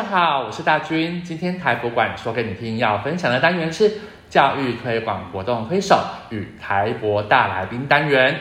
大家好，我是大军。今天台博馆说给你听，要分享的单元是教育推广活动推手与台博大来宾单元。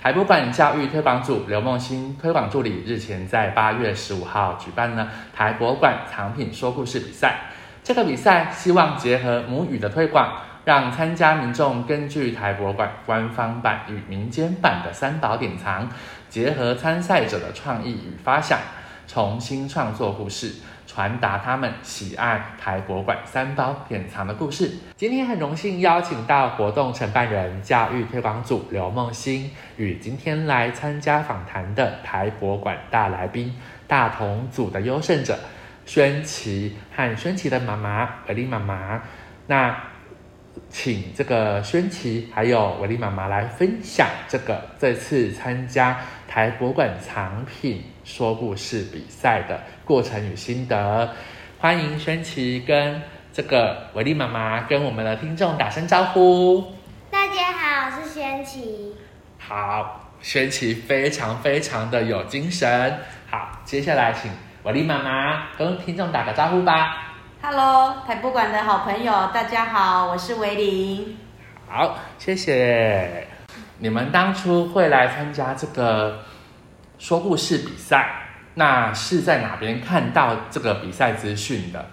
台博馆教育推广组刘梦欣推广助理日前在八月十五号举办了台博馆藏品说故事比赛。这个比赛希望结合母语的推广，让参加民众根据台博馆官方版与民间版的三宝典藏，结合参赛者的创意与发想。重新创作故事，传达他们喜爱台博馆三包典藏的故事。今天很荣幸邀请到活动承办人、教育推广组刘梦欣，与今天来参加访谈的台博馆大来宾、大同组的优胜者宣琪和宣琪的妈妈维莉妈妈。那请这个宣琪还有维丽妈妈来分享这个这次参加台博馆藏品说故事比赛的过程与心得。欢迎宣琪跟这个维丽妈妈跟我们的听众打声招呼。大家好，我是宣琪。好，宣琪非常非常的有精神。好，接下来请维丽妈妈跟听众打个招呼吧。Hello，台博馆的好朋友，大家好，我是维林。好，谢谢。你们当初会来参加这个说故事比赛，那是在哪边看到这个比赛资讯的？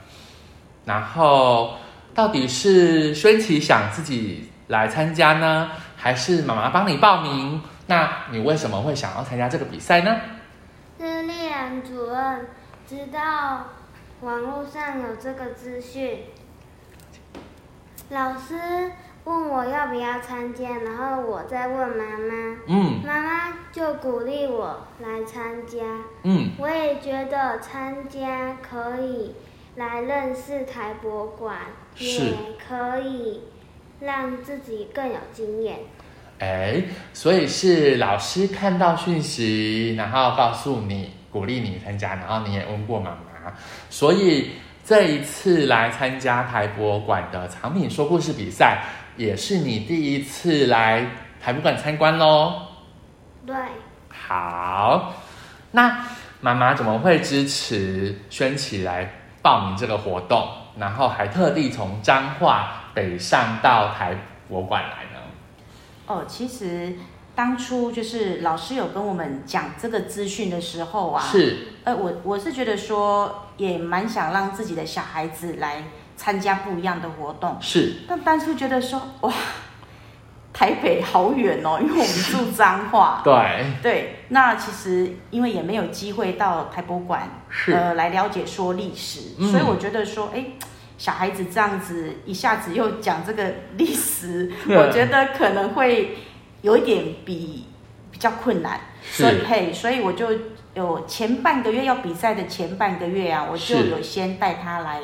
然后，到底是宣琪想自己来参加呢，还是妈妈帮你报名？那你为什么会想要参加这个比赛呢？是丽然主任知道。网络上有这个资讯，老师问我要不要参加，然后我再问妈妈，嗯，妈妈就鼓励我来参加，嗯，我也觉得参加可以来认识台博馆，也可以让自己更有经验。哎，所以是老师看到讯息，然后告诉你，鼓励你参加，然后你也问过妈妈。所以这一次来参加台博馆的藏品说故事比赛，也是你第一次来台博馆参观喽？对。好，那妈妈怎么会支持轩琪来报名这个活动，然后还特地从彰化北上到台博馆来呢？哦，其实。当初就是老师有跟我们讲这个资讯的时候啊，是，呃，我我是觉得说也蛮想让自己的小孩子来参加不一样的活动，是。但当初觉得说，哇，台北好远哦，因为我们住彰化，对对。那其实因为也没有机会到台博馆，是呃，来了解说历史，嗯，所以我觉得说，哎，小孩子这样子一下子又讲这个历史，我觉得可能会。有一点比比较困难，所以嘿，所以我就有前半个月要比赛的前半个月啊，我就有先带他来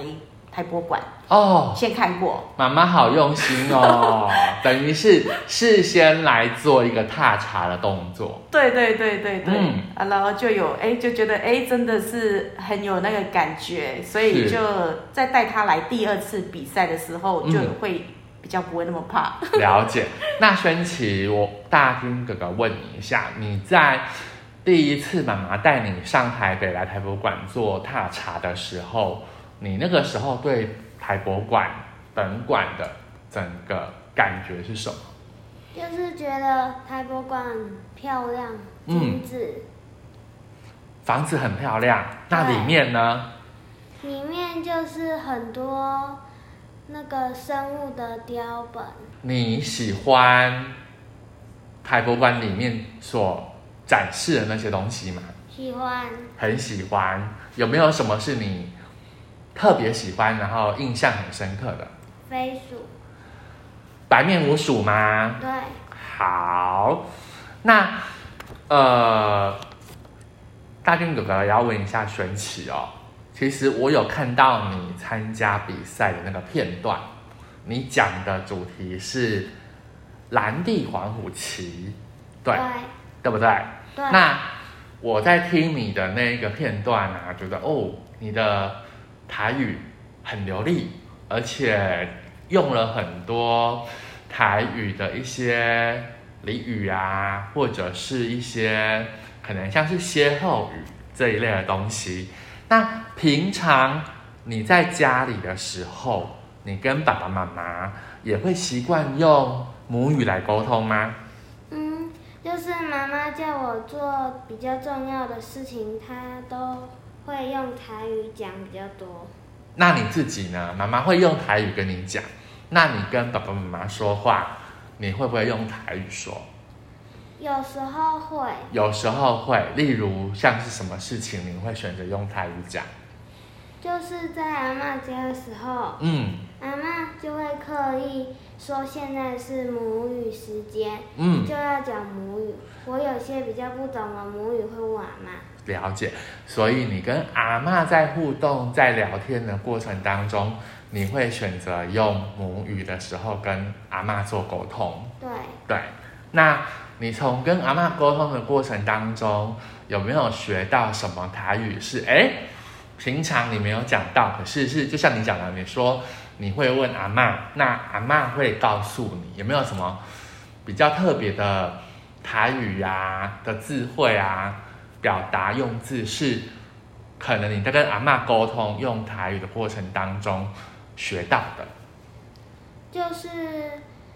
台博馆。哦，先看过。妈妈好用心哦，等于是事先来做一个踏查的动作。对对对对对，嗯，然后就有哎，就觉得哎，真的是很有那个感觉，所以就再带他来第二次比赛的时候就会。比较不会那么怕。了解。那轩琪，我大军哥哥问你一下，你在第一次妈妈带你上台北来台博馆做踏查的时候，你那个时候对台博馆本馆的整个感觉是什么？就是觉得台博馆漂亮，精致。嗯，房子很漂亮，那里面呢？里面就是很多。那个生物的标本，你喜欢台博馆里面所展示的那些东西吗？喜欢，很喜欢。有没有什么是你特别喜欢，然后印象很深刻的？飞鼠，白面鼯鼠吗？对。好，那呃，大军哥哥也要问一下玄奇哦。其实我有看到你参加比赛的那个片段，你讲的主题是蓝地黄虎旗，对，对，对不对？对。那我在听你的那个片段啊，觉得哦，你的台语很流利，而且用了很多台语的一些俚语啊，或者是一些可能像是歇后语这一类的东西。那平常你在家里的时候，你跟爸爸妈妈也会习惯用母语来沟通吗？嗯，就是妈妈叫我做比较重要的事情，她都会用台语讲比较多。那你自己呢？妈妈会用台语跟你讲，那你跟爸爸妈妈说话，你会不会用台语说？有时候会。有时候会，例如像是什么事情，你会选择用台语讲？就是在阿嬷家的时候，嗯，阿嬷就会刻意说现在是母语时间，嗯，就要讲母语。我有些比较不懂的母语会问阿嬷。了解，所以你跟阿嬷在互动、在聊天的过程当中，你会选择用母语的时候跟阿嬷做沟通。对对，那你从跟阿嬷沟通的过程当中，有没有学到什么台语是？哎，平常你没有讲到，可是是就像你讲的，你说你会问阿嬷，那阿嬷会告诉你有没有什么比较特别的台语呀、啊、的智慧啊？表达用字是可能你在跟阿嬷沟通用台语的过程当中学到的，就是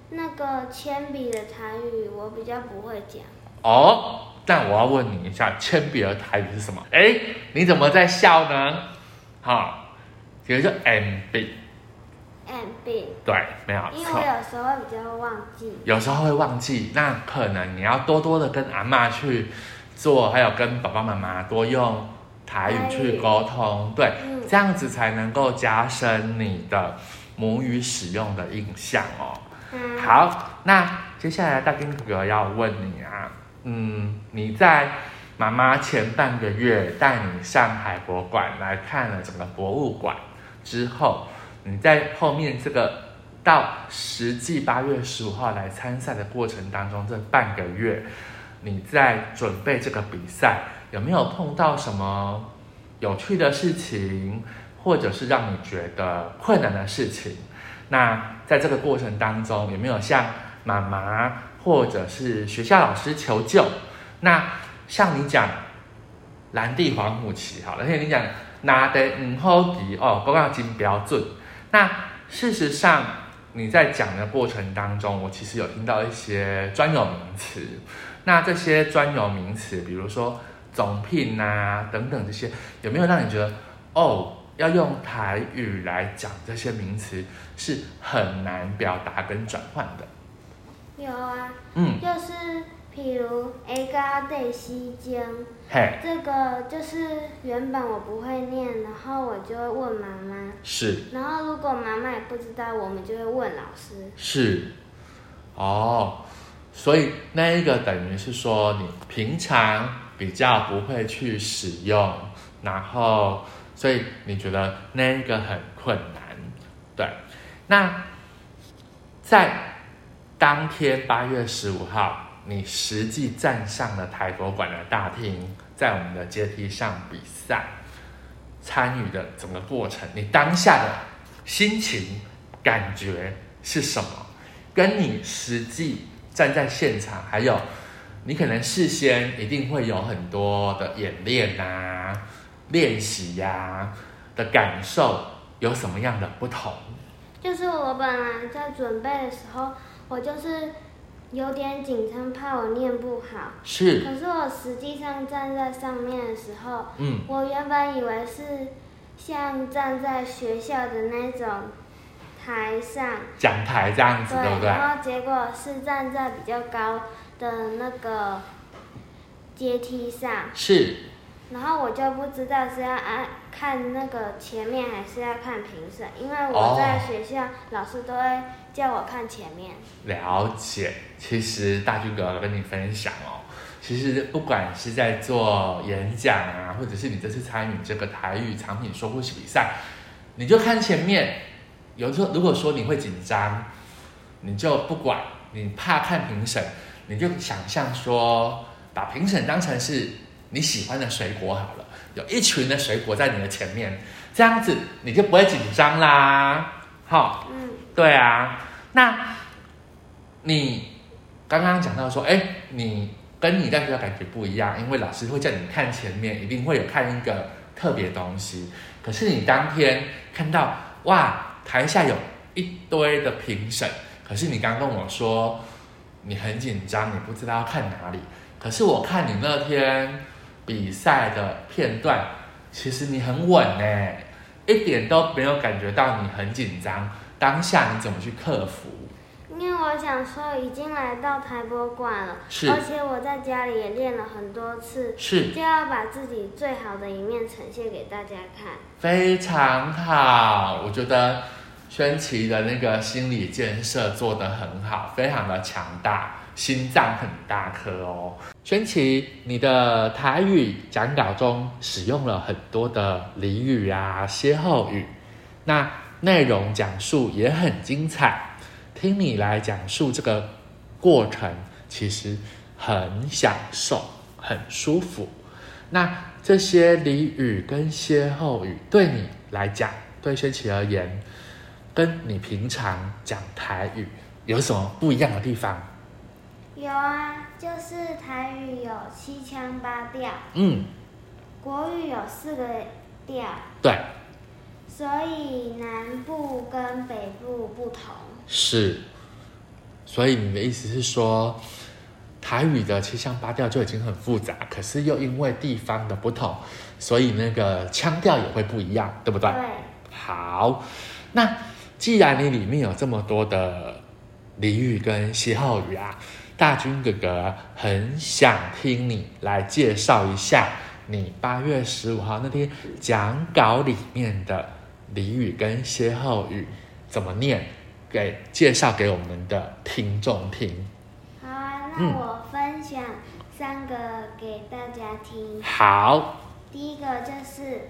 那个铅笔的台语，我比较不会讲。哦，但我要问你一下，铅笔的台语是什么？哎，你怎么在笑呢？好，比如说 M B。M B。对，没有错。因为我有时候会比较忘记。有时候会忘记，那可能你要多多的跟阿妈去。做还有跟爸爸妈妈多用台语去沟通，对，这样子才能够加深你的母语使用的印象哦。好，那接下来大兵哥哥要问你啊，嗯，你在妈妈前半个月带你上海博物馆来看了整个博物馆之后，你在后面这个到实际八月十五号来参赛的过程当中，这半个月。你在准备这个比赛，有没有碰到什么有趣的事情，或者是让你觉得困难的事情？那在这个过程当中，有没有向妈妈或者是学校老师求救？那像你讲蓝地黄虎旗，好了，而且你讲拿的嗯好迪哦，刚刚金标准。那事实上你在讲的过程当中，我其实有听到一些专有名词。那这些专有名词，比如说总聘啊等等这些，有没有让你觉得哦，要用台语来讲这些名词是很难表达跟转换的？有啊，嗯，就是譬如 A 加 D 西江，嘿，这个就是原本我不会念，然后我就会问妈妈，是，然后如果妈妈也不知道，我们就会问老师，是，哦。所以那一个等于是说，你平常比较不会去使用，然后所以你觉得那一个很困难，对。那在当天八月十五号，你实际站上了台博馆的大厅，在我们的阶梯上比赛，参与的整个过程，你当下的心情感觉是什么？跟你实际。站在现场，还有你可能事先一定会有很多的演练啊、练习呀的感受，有什么样的不同？就是我本来在准备的时候，我就是有点紧张，怕我念不好。是。可是我实际上站在上面的时候，嗯，我原本以为是像站在学校的那种。台上讲台这样子，对，对不对？然后结果是站在比较高的那个阶梯上。是。然后我就不知道是要按看那个前面，还是要看评审，因为我在学校，老师都会叫我看前面。了解，其实大军哥跟你分享哦，其实不管是在做演讲啊，或者是你这次参与这个台语藏品说故事比赛，你就看前面。有时候，如果说你会紧张，你就不管，你怕看评审，你就想象说，把评审当成是你喜欢的水果好了，有一群的水果在你的前面，这样子你就不会紧张啦。好，嗯，对啊。那你刚刚讲到说，哎，你跟你在学校感觉不一样，因为老师会叫你看前面，一定会有看一个特别东西。可是你当天看到哇，台下有一堆的评审，可是你刚跟我说你很紧张，你不知道要看哪里。可是我看你那天比赛的片段，其实你很稳呢，一点都没有感觉到你很紧张。当下你怎么去克服？因为我想说，已经来到台博馆了，是，而且我在家里也练了很多次，是，就要把自己最好的一面呈现给大家看。非常好，我觉得轩琪的那个心理建设做得很好，非常的强大，心脏很大颗哦。轩琪，你的台语讲稿中使用了很多的俚语啊、歇后语，那内容讲述也很精彩。听你来讲述这个过程，其实很享受，很舒服。那这些俚语跟歇后语对你来讲，对轩琪而言，跟你平常讲台语有什么不一样的地方？有啊，就是台语有七腔八调，嗯，国语有四个调，对，所以南部跟北部不同。是，所以你的意思是说，台语的七腔八调就已经很复杂，可是又因为地方的不同，所以那个腔调也会不一样，对不对？对。好，那既然你里面有这么多的俚语跟歇后语啊，大军哥哥很想听你来介绍一下你八月十五号那天讲稿里面的俚语跟歇后语怎么念。给介绍给我们的听众听。好啊，那我分享三个给大家听。好。第一个就是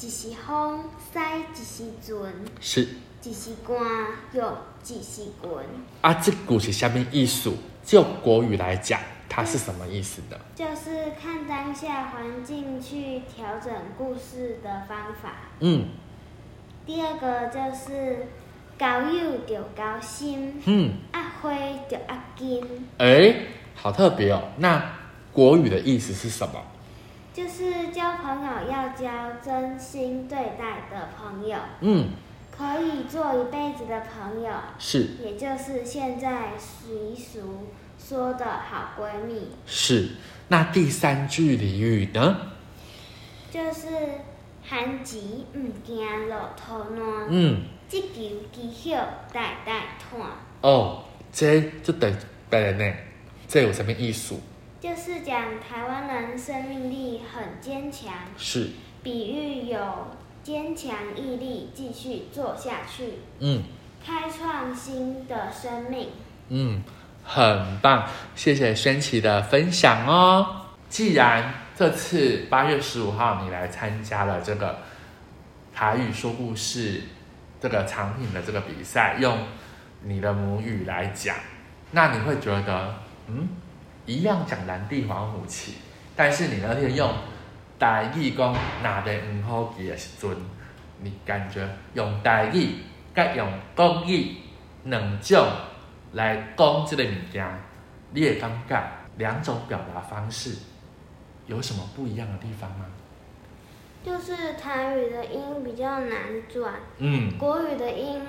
一时风塞一时准，是。一时寒又一时滚。啊，这句是什么意思？就国语来讲，它是什么意思的？就是看当下环境去调整故事的方法。嗯。第二个就是。交友就交心，嗯，阿花就阿金，哎，好特别哦。那国语的意思是什么？就是交朋友要交真心对待的朋友，嗯，可以做一辈子的朋友，是，也就是现在习俗说的好闺蜜。是，那第三句俚语呢？就是寒极唔惊落土烂，嗯。积球绩效代代传哦，这就等别人呢，这有什么意思？就是讲台湾人生命力很坚强，是，比喻有坚强毅力继续做下去，嗯，开创新的生命，嗯，很棒，谢谢轩琪的分享哦。既然这次八月十五号你来参加了这个台语说故事。这个藏品的这个比赛，用你的母语来讲，那你会觉得，嗯，一样讲蓝地黄虎旗，但是你那天用台语讲哪的唔好记的时阵，你感觉用台语跟用国语两种来讲这个物件，你也感觉两种表达方式有什么不一样的地方吗？就是台语的音比较难转，嗯，国语的音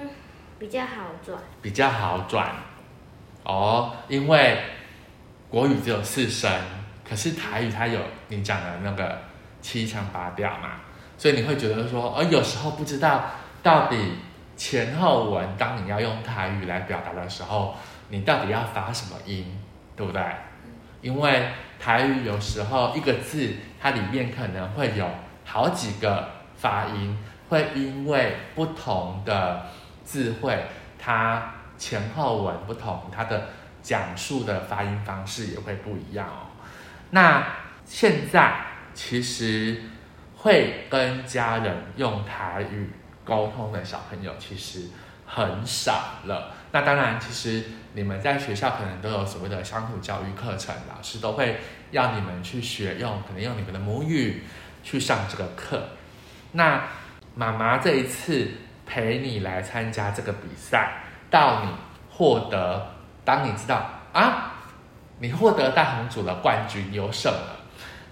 比较好转，比较好转，哦，因为国语只有四声，可是台语它有你讲的那个七腔八调嘛，所以你会觉得说，而有时候不知道到底前后文，当你要用台语来表达的时候，你到底要发什么音，对不对？因为台语有时候一个字，它里面可能会有。好几个发音会因为不同的字汇，它前后文不同，它的讲述的发音方式也会不一样哦。那现在其实会跟家人用台语沟通的小朋友其实很少了。那当然，其实你们在学校可能都有所谓的乡土教育课程，老师都会要你们去学用，可能用你们的母语。去上这个课，那妈妈这一次陪你来参加这个比赛，到你获得，当你知道啊，你获得大红组的冠军优胜了，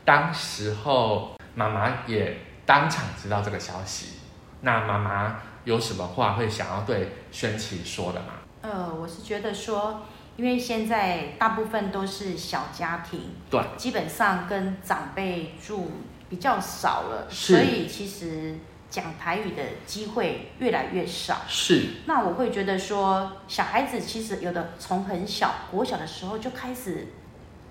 当时候妈妈也当场知道这个消息，那妈妈有什么话会想要对轩琪说的吗？呃，我是觉得说，因为现在大部分都是小家庭，对，基本上跟长辈住比较少了，是所以其实讲台语的机会越来越少。是。那我会觉得说，小孩子其实有的从很小国小的时候就开始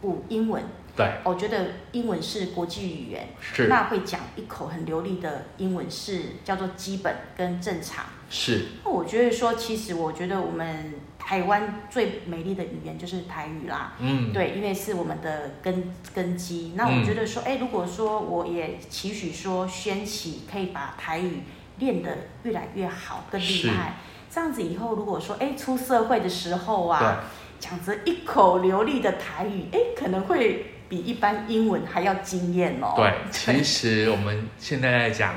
补英文。对，我觉得英文是国际语言，是。那会讲一口很流利的英文是叫做基本跟正常。是，那我觉得说，其实我觉得我们台湾最美丽的语言就是台语啦。嗯，对，因为是我们的根根基。那我觉得说，哎、嗯，如果说我也期许说，宣起可以把台语练得越来越好，更厉害，是这样子以后如果说，哎，出社会的时候啊，讲着一口流利的台语，哎，可能会。比一般英文还要惊艳哦。对，其实我们现在在讲，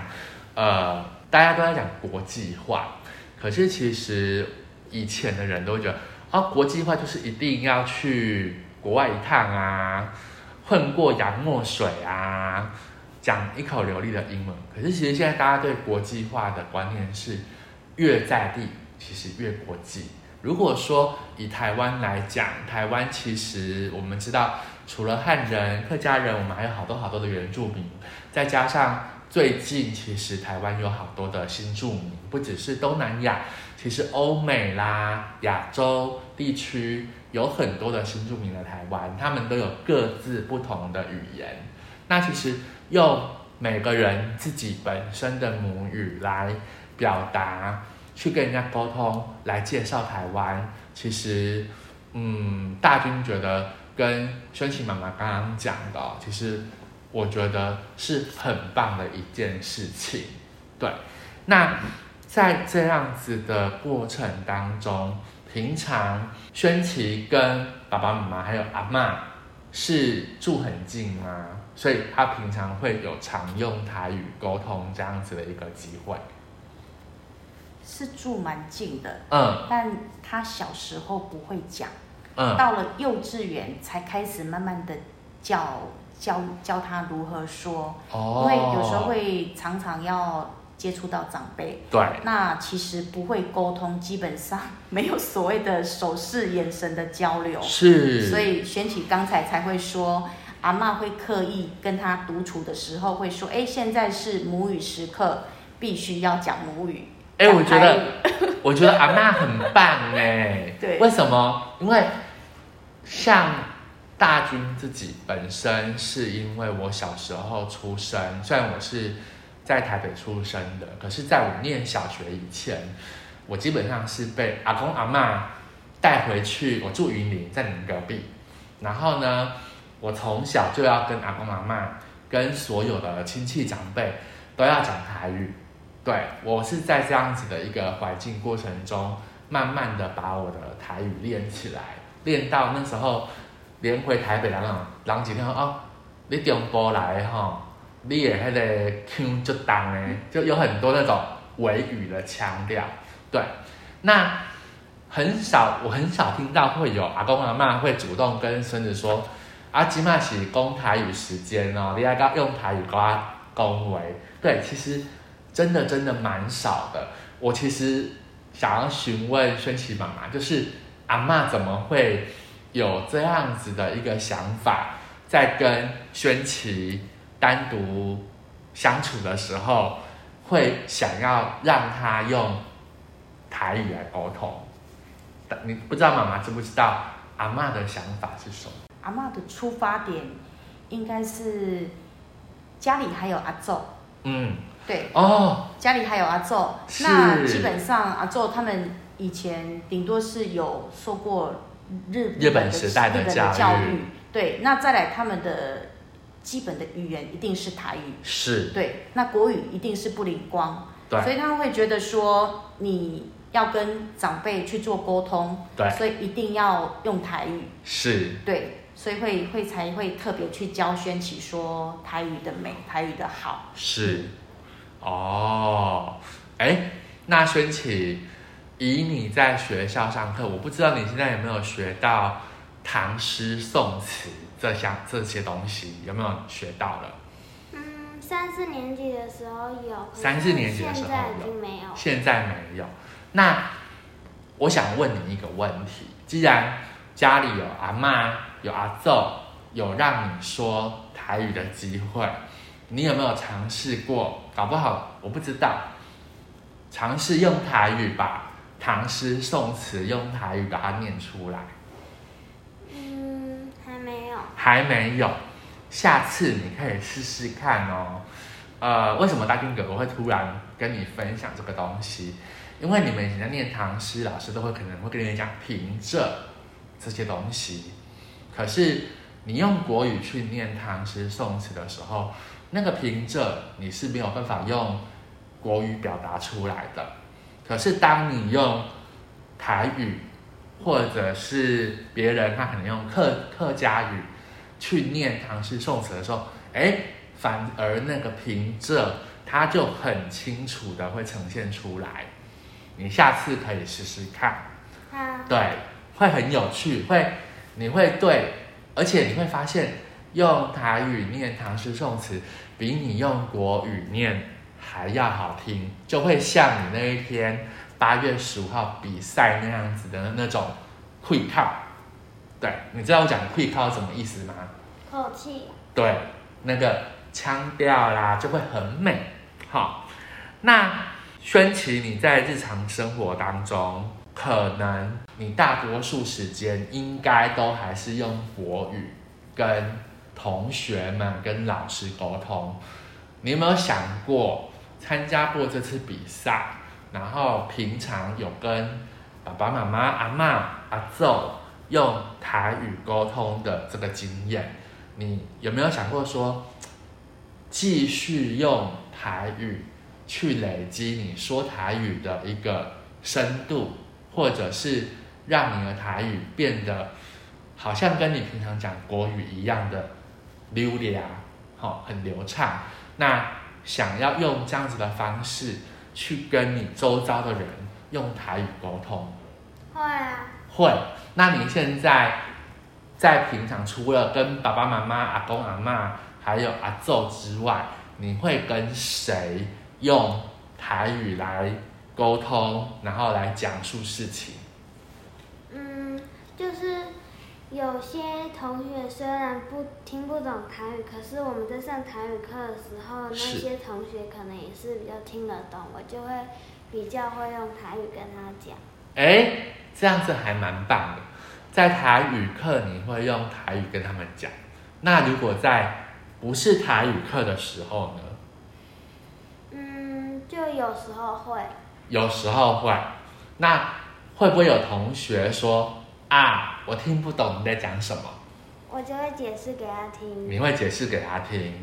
呃，大家都在讲国际化，可是其实以前的人都会觉得，啊，国际化就是一定要去国外一趟啊，混过洋墨水啊，讲一口流利的英文。可是其实现在大家对国际化的观念是，越在地其实越国际。如果说以台湾来讲，台湾其实我们知道。除了汉人、客家人，我们还有好多好多的原住民，再加上最近其实台湾有好多的新住民，不只是东南亚，其实欧美啦、亚洲地区有很多的新住民来台湾，他们都有各自不同的语言。那其实用每个人自己本身的母语来表达，去跟人家沟通，来介绍台湾，其实，嗯，大军觉得。跟轩琪妈妈刚刚讲的，其实我觉得是很棒的一件事情。对，那在这样子的过程当中，平常轩琪跟爸爸妈妈还有阿嬷是住很近吗？所以他平常会有常用台语沟通这样子的一个机会。是住蛮近的，嗯，但他小时候不会讲。嗯，到了幼稚园才开始慢慢的教教教他如何说，哦，因为有时候会常常要接触到长辈，对，那其实不会沟通，基本上没有所谓的手势、眼神的交流，是，所以轩起刚才才会说，阿妈会刻意跟他独处的时候会说，哎，现在是母语时刻，必须要讲母语。哎，我觉得，我觉得阿嬷很棒哎。对，为什么？因为像大军自己本身，是因为我小时候出生，虽然我是在台北出生的，可是在我念小学以前，我基本上是被阿公阿嬷带回去。我住云林，在你们隔壁。然后呢，我从小就要跟阿公阿嬷、跟所有的亲戚长辈都要讲台语。对，我是在这样子的一个环境过程中，慢慢的把我的台语练起来，练到那时候，连回台北的那种人几天说哦，你中部来的哈，你也迄个腔就重的，就有很多那种维语的腔调。对，那很少，我很少听到会有阿公阿嬷会主动跟孙子说，啊，今麦是讲台语时间哦，你要用台语跟我讲话。对，其实。真的真的蛮少的。我其实想要询问轩琪妈妈，就是阿嬷怎么会有这样子的一个想法，在跟轩琪单独相处的时候，会想要让他用台语来沟通。你不知道妈妈知不知道阿嬷的想法是什么？阿嬷的出发点应该是家里还有阿祖。嗯。对。哦，家里还有阿祖，那基本上阿祖他们以前顶多是有受过日日本时代的教育，教育。对，那再来他们的基本的语言一定是台语，是。对，那国语一定是不灵光，对，所以他们会觉得说你要跟长辈去做沟通，对，所以一定要用台语，是。对。所以会会才会特别去教轩琪说台语的美，台语的好，是。哦，哎，那轩琪，以你在学校上课，我不知道你现在有没有学到唐诗宋词这项这些东西，有没有学到了？嗯，三四年级的时候有，三四年级的时候有，现在没有，现在没有。那我想问你一个问题：既然家里有阿嬷、有阿祖，有让你说台语的机会，你有没有尝试过？搞不好我不知道，尝试用台语把唐诗宋词用台语把它念出来。嗯，还没有，还没有。下次你可以试试看哦。呃，为什么大丁哥哥会突然跟你分享这个东西？因为你们以前在念唐诗，老师都会可能会跟你讲平仄这些东西。可是你用国语去念唐诗宋词的时候，那个平仄你是没有办法用国语表达出来的。可是当你用台语，或者是别人他可能用客客家语。去念唐诗宋词的时候，哎，反而那个平仄，它就很清楚的会呈现出来。你下次可以试试看，啊，对，会很有趣，会，你会对，而且你会发现，用台语念唐诗宋词，比你用国语念还要好听，就会像你那一天八月十五号比赛那样子的那种会靠。对，你知道我讲会靠什么意思吗？口气。对，那个腔调啦就会很美。好，那轩琪，你在日常生活当中，可能你大多数时间应该都还是用国语跟同学们、跟老师沟通。你有没有想过参加过这次比赛，然后平常有跟爸爸妈妈、阿嬷、阿祖，用台语沟通的这个经验，你有没有想过说，继续用台语去累积你说台语的一个深度，或者是让你的台语变得好像跟你平常讲国语一样的流利，好，很流畅？那想要用这样子的方式去跟你周遭的人用台语沟通？会啊，会。那你现在在平常除了跟爸爸妈妈、阿公阿妈还有阿祖之外，你会跟谁用台语来沟通，然后来讲述事情？嗯，就是有些同学虽然不听不懂台语，可是我们在上台语课的时候，那些同学可能也是比较听得懂，我就会比较会用台语跟他讲。哎，这样子还蛮棒的。在台语课，你会用台语跟他们讲。那如果在不是台语课的时候呢？嗯，就有时候会。有时候会。那会不会有同学说啊，我听不懂你在讲什么？我就会解释给他听。你会解释给他听？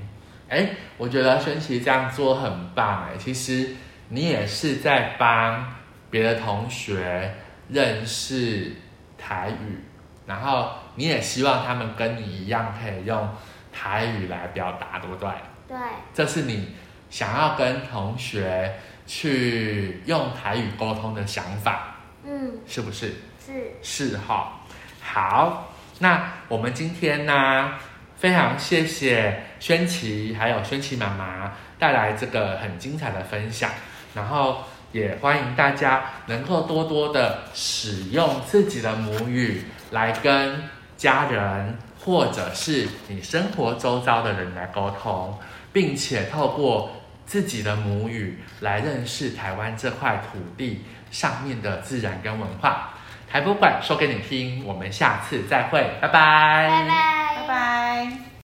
哎，我觉得轩琪这样做很棒哎。其实你也是在帮别的同学认识台语，然后你也希望他们跟你一样可以用台语来表达，对不对？对。这是你想要跟同学去用台语沟通的想法，嗯，是不是？是。是哈。好，那我们今天呢，非常谢谢轩琪还有轩琪妈妈带来这个很精彩的分享，然后。也欢迎大家能够多多的使用自己的母语来跟家人或者是你生活周遭的人来沟通，并且透过自己的母语来认识台湾这块土地上面的自然跟文化。台博馆说给你听，我们下次再会，拜拜，拜拜，拜拜。